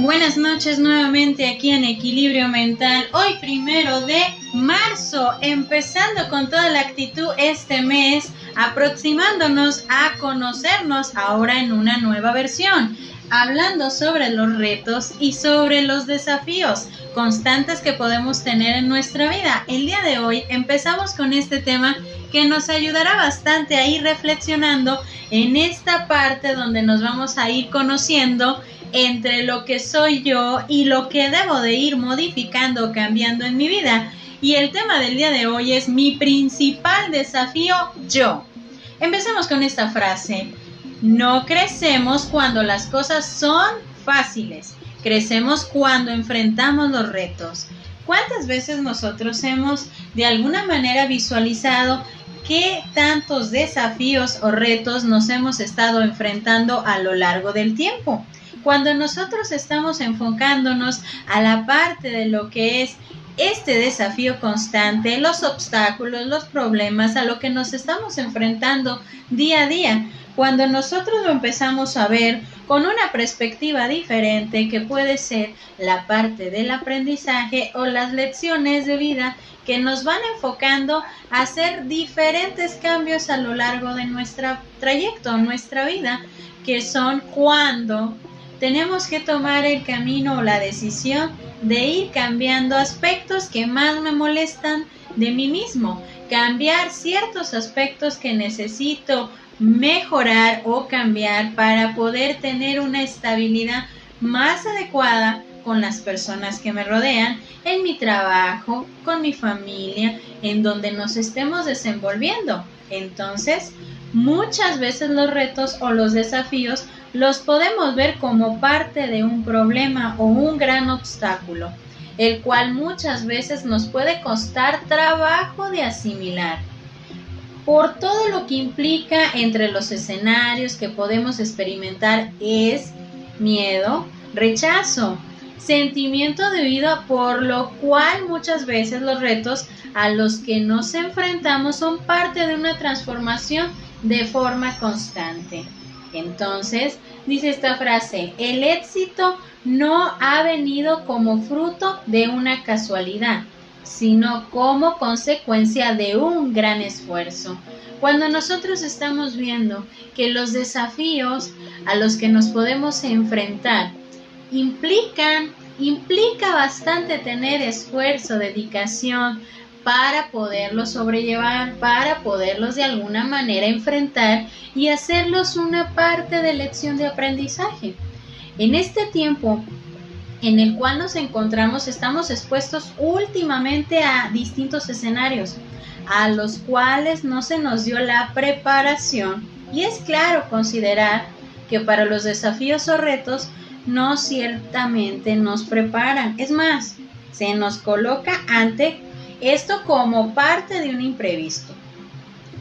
Buenas noches nuevamente aquí en Equilibrio Mental. Hoy primero de marzo, empezando con toda la actitud este mes, aproximándonos a conocernos ahora en una nueva versión, hablando sobre los retos y sobre los desafíos constantes que podemos tener en nuestra vida. El día de hoy empezamos con este tema que nos ayudará bastante a ir reflexionando en esta parte donde nos vamos a ir conociendo entre lo que soy yo y lo que debo de ir modificando cambiando en mi vida. Y el tema del día de hoy es mi principal desafío yo. Empecemos con esta frase. No crecemos cuando las cosas son fáciles. Crecemos cuando enfrentamos los retos. ¿Cuántas veces nosotros hemos de alguna manera visualizado qué tantos desafíos o retos nos hemos estado enfrentando a lo largo del tiempo? Cuando nosotros estamos enfocándonos a la parte de lo que es este desafío constante, los obstáculos, los problemas a lo que nos estamos enfrentando día a día, cuando nosotros lo empezamos a ver con una perspectiva diferente que puede ser la parte del aprendizaje o las lecciones de vida que nos van enfocando a hacer diferentes cambios a lo largo de nuestro trayecto, nuestra vida, que son cuando tenemos que tomar el camino o la decisión de ir cambiando aspectos que más me molestan de mí mismo, cambiar ciertos aspectos que necesito mejorar o cambiar para poder tener una estabilidad más adecuada con las personas que me rodean, en mi trabajo, con mi familia, en donde nos estemos desenvolviendo. Entonces, muchas veces los retos o los desafíos los podemos ver como parte de un problema o un gran obstáculo, el cual muchas veces nos puede costar trabajo de asimilar. Por todo lo que implica entre los escenarios que podemos experimentar es miedo, rechazo, sentimiento de vida, por lo cual muchas veces los retos a los que nos enfrentamos son parte de una transformación de forma constante. Entonces, dice esta frase, el éxito no ha venido como fruto de una casualidad, sino como consecuencia de un gran esfuerzo. Cuando nosotros estamos viendo que los desafíos a los que nos podemos enfrentar implican, implica bastante tener esfuerzo, dedicación, para poderlos sobrellevar, para poderlos de alguna manera enfrentar y hacerlos una parte de lección de aprendizaje. En este tiempo en el cual nos encontramos estamos expuestos últimamente a distintos escenarios a los cuales no se nos dio la preparación y es claro considerar que para los desafíos o retos no ciertamente nos preparan. Es más, se nos coloca ante esto como parte de un imprevisto,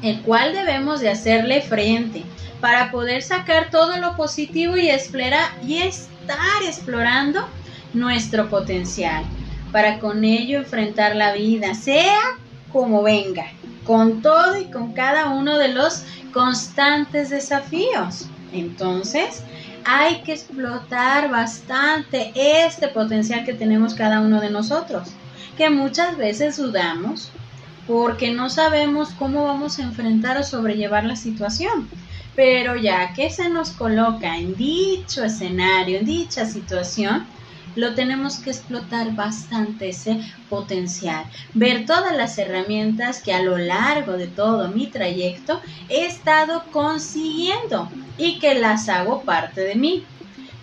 el cual debemos de hacerle frente para poder sacar todo lo positivo y, explorar, y estar explorando nuestro potencial, para con ello enfrentar la vida, sea como venga, con todo y con cada uno de los constantes desafíos. Entonces, hay que explotar bastante este potencial que tenemos cada uno de nosotros que muchas veces dudamos porque no sabemos cómo vamos a enfrentar o sobrellevar la situación. Pero ya que se nos coloca en dicho escenario, en dicha situación, lo tenemos que explotar bastante ese potencial, ver todas las herramientas que a lo largo de todo mi trayecto he estado consiguiendo y que las hago parte de mí.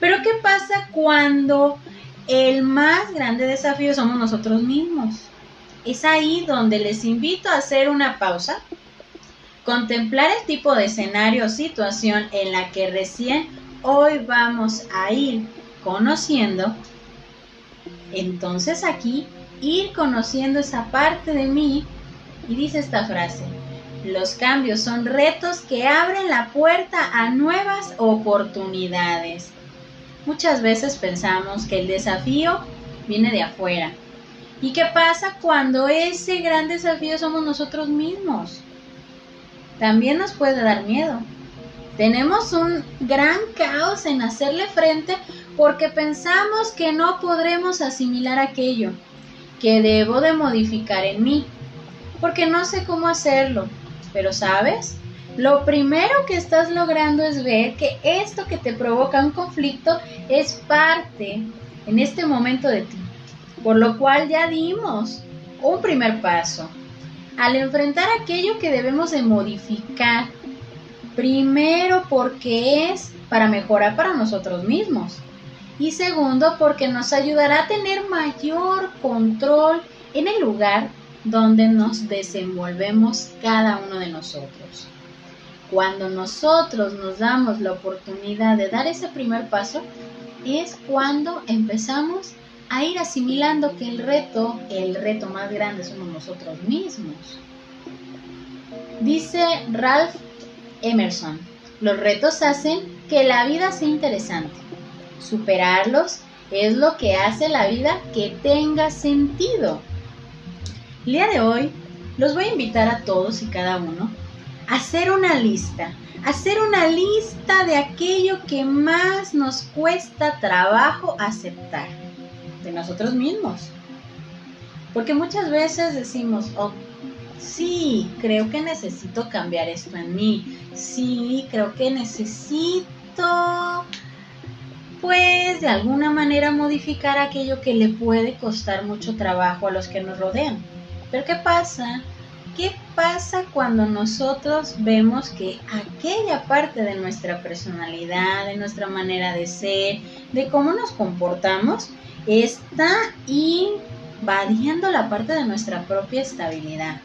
Pero ¿qué pasa cuando el más grande desafío somos nosotros mismos. Es ahí donde les invito a hacer una pausa, contemplar el tipo de escenario o situación en la que recién hoy vamos a ir conociendo. Entonces aquí ir conociendo esa parte de mí y dice esta frase, los cambios son retos que abren la puerta a nuevas oportunidades. Muchas veces pensamos que el desafío viene de afuera. ¿Y qué pasa cuando ese gran desafío somos nosotros mismos? También nos puede dar miedo. Tenemos un gran caos en hacerle frente porque pensamos que no podremos asimilar aquello que debo de modificar en mí, porque no sé cómo hacerlo. Pero sabes, lo primero que estás logrando es ver que esto que te provoca un conflicto es parte en este momento de ti, por lo cual ya dimos un primer paso. Al enfrentar aquello que debemos de modificar, primero porque es para mejorar para nosotros mismos y segundo porque nos ayudará a tener mayor control en el lugar donde nos desenvolvemos cada uno de nosotros. Cuando nosotros nos damos la oportunidad de dar ese primer paso, es cuando empezamos a ir asimilando que el reto, el reto más grande somos nosotros mismos. Dice Ralph Emerson, los retos hacen que la vida sea interesante. Superarlos es lo que hace la vida que tenga sentido. El día de hoy los voy a invitar a todos y cada uno hacer una lista, hacer una lista de aquello que más nos cuesta trabajo aceptar de nosotros mismos. Porque muchas veces decimos, oh, sí, creo que necesito cambiar esto en mí, sí, creo que necesito pues de alguna manera modificar aquello que le puede costar mucho trabajo a los que nos rodean. Pero ¿qué pasa? ¿Qué pasa cuando nosotros vemos que aquella parte de nuestra personalidad, de nuestra manera de ser, de cómo nos comportamos, está invadiendo la parte de nuestra propia estabilidad?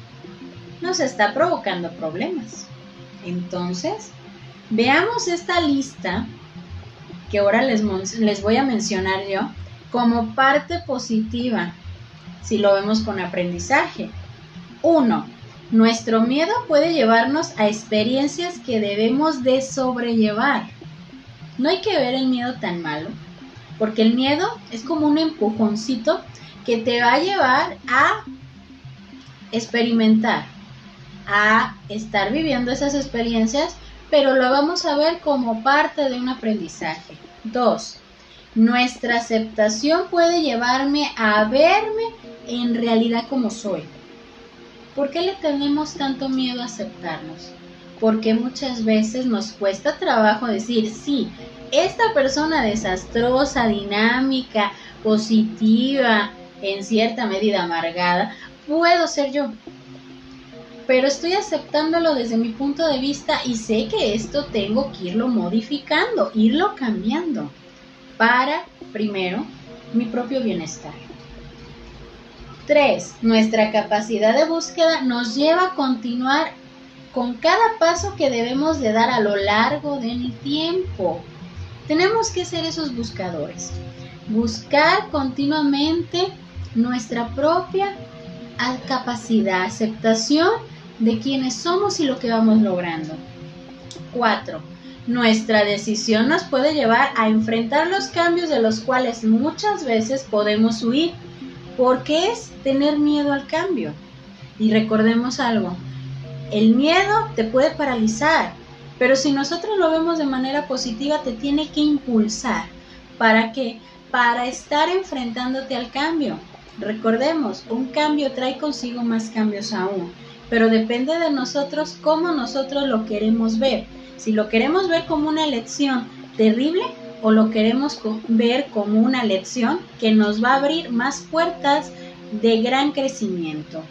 Nos está provocando problemas. Entonces, veamos esta lista que ahora les, les voy a mencionar yo como parte positiva, si lo vemos con aprendizaje. Uno, nuestro miedo puede llevarnos a experiencias que debemos de sobrellevar. No hay que ver el miedo tan malo, porque el miedo es como un empujoncito que te va a llevar a experimentar, a estar viviendo esas experiencias pero lo vamos a ver como parte de un aprendizaje. 2. Nuestra aceptación puede llevarme a verme en realidad como soy. ¿Por qué le tenemos tanto miedo a aceptarnos? Porque muchas veces nos cuesta trabajo decir, sí, esta persona desastrosa, dinámica, positiva, en cierta medida amargada, puedo ser yo pero estoy aceptándolo desde mi punto de vista y sé que esto tengo que irlo modificando, irlo cambiando para, primero, mi propio bienestar. 3. Nuestra capacidad de búsqueda nos lleva a continuar con cada paso que debemos de dar a lo largo del tiempo. Tenemos que ser esos buscadores. Buscar continuamente nuestra propia capacidad, aceptación de quiénes somos y lo que vamos logrando. 4. Nuestra decisión nos puede llevar a enfrentar los cambios de los cuales muchas veces podemos huir, porque es tener miedo al cambio. Y recordemos algo, el miedo te puede paralizar, pero si nosotros lo vemos de manera positiva, te tiene que impulsar. ¿Para qué? Para estar enfrentándote al cambio. Recordemos, un cambio trae consigo más cambios aún pero depende de nosotros cómo nosotros lo queremos ver. Si lo queremos ver como una lección terrible o lo queremos ver como una lección que nos va a abrir más puertas de gran crecimiento.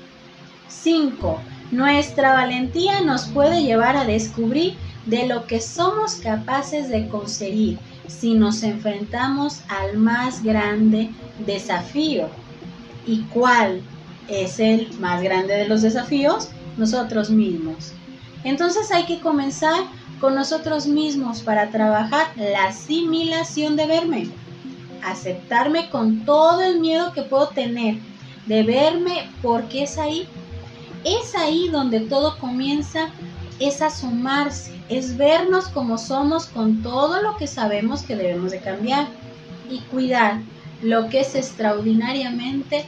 5. Nuestra valentía nos puede llevar a descubrir de lo que somos capaces de conseguir si nos enfrentamos al más grande desafío. ¿Y cuál es el más grande de los desafíos, nosotros mismos. Entonces hay que comenzar con nosotros mismos para trabajar la asimilación de verme, aceptarme con todo el miedo que puedo tener, de verme porque es ahí, es ahí donde todo comienza, es asomarse, es vernos como somos con todo lo que sabemos que debemos de cambiar y cuidar lo que es extraordinariamente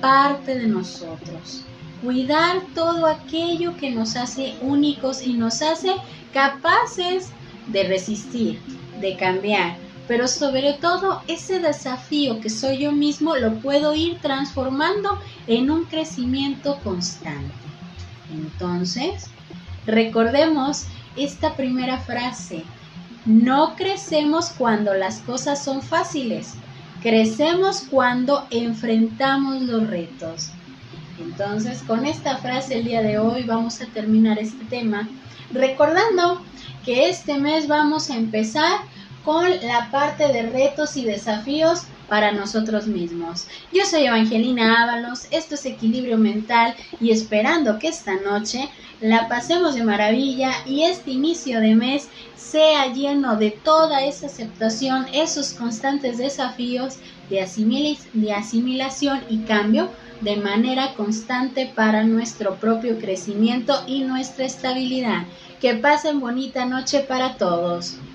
parte de nosotros. Cuidar todo aquello que nos hace únicos y nos hace capaces de resistir, de cambiar, pero sobre todo ese desafío que soy yo mismo lo puedo ir transformando en un crecimiento constante. Entonces, recordemos esta primera frase. No crecemos cuando las cosas son fáciles, crecemos cuando enfrentamos los retos. Entonces, con esta frase el día de hoy vamos a terminar este tema, recordando que este mes vamos a empezar con la parte de retos y desafíos para nosotros mismos. Yo soy Evangelina Ábalos, esto es Equilibrio Mental y esperando que esta noche la pasemos de maravilla y este inicio de mes sea lleno de toda esa aceptación, esos constantes desafíos de, de asimilación y cambio de manera constante para nuestro propio crecimiento y nuestra estabilidad. Que pasen bonita noche para todos.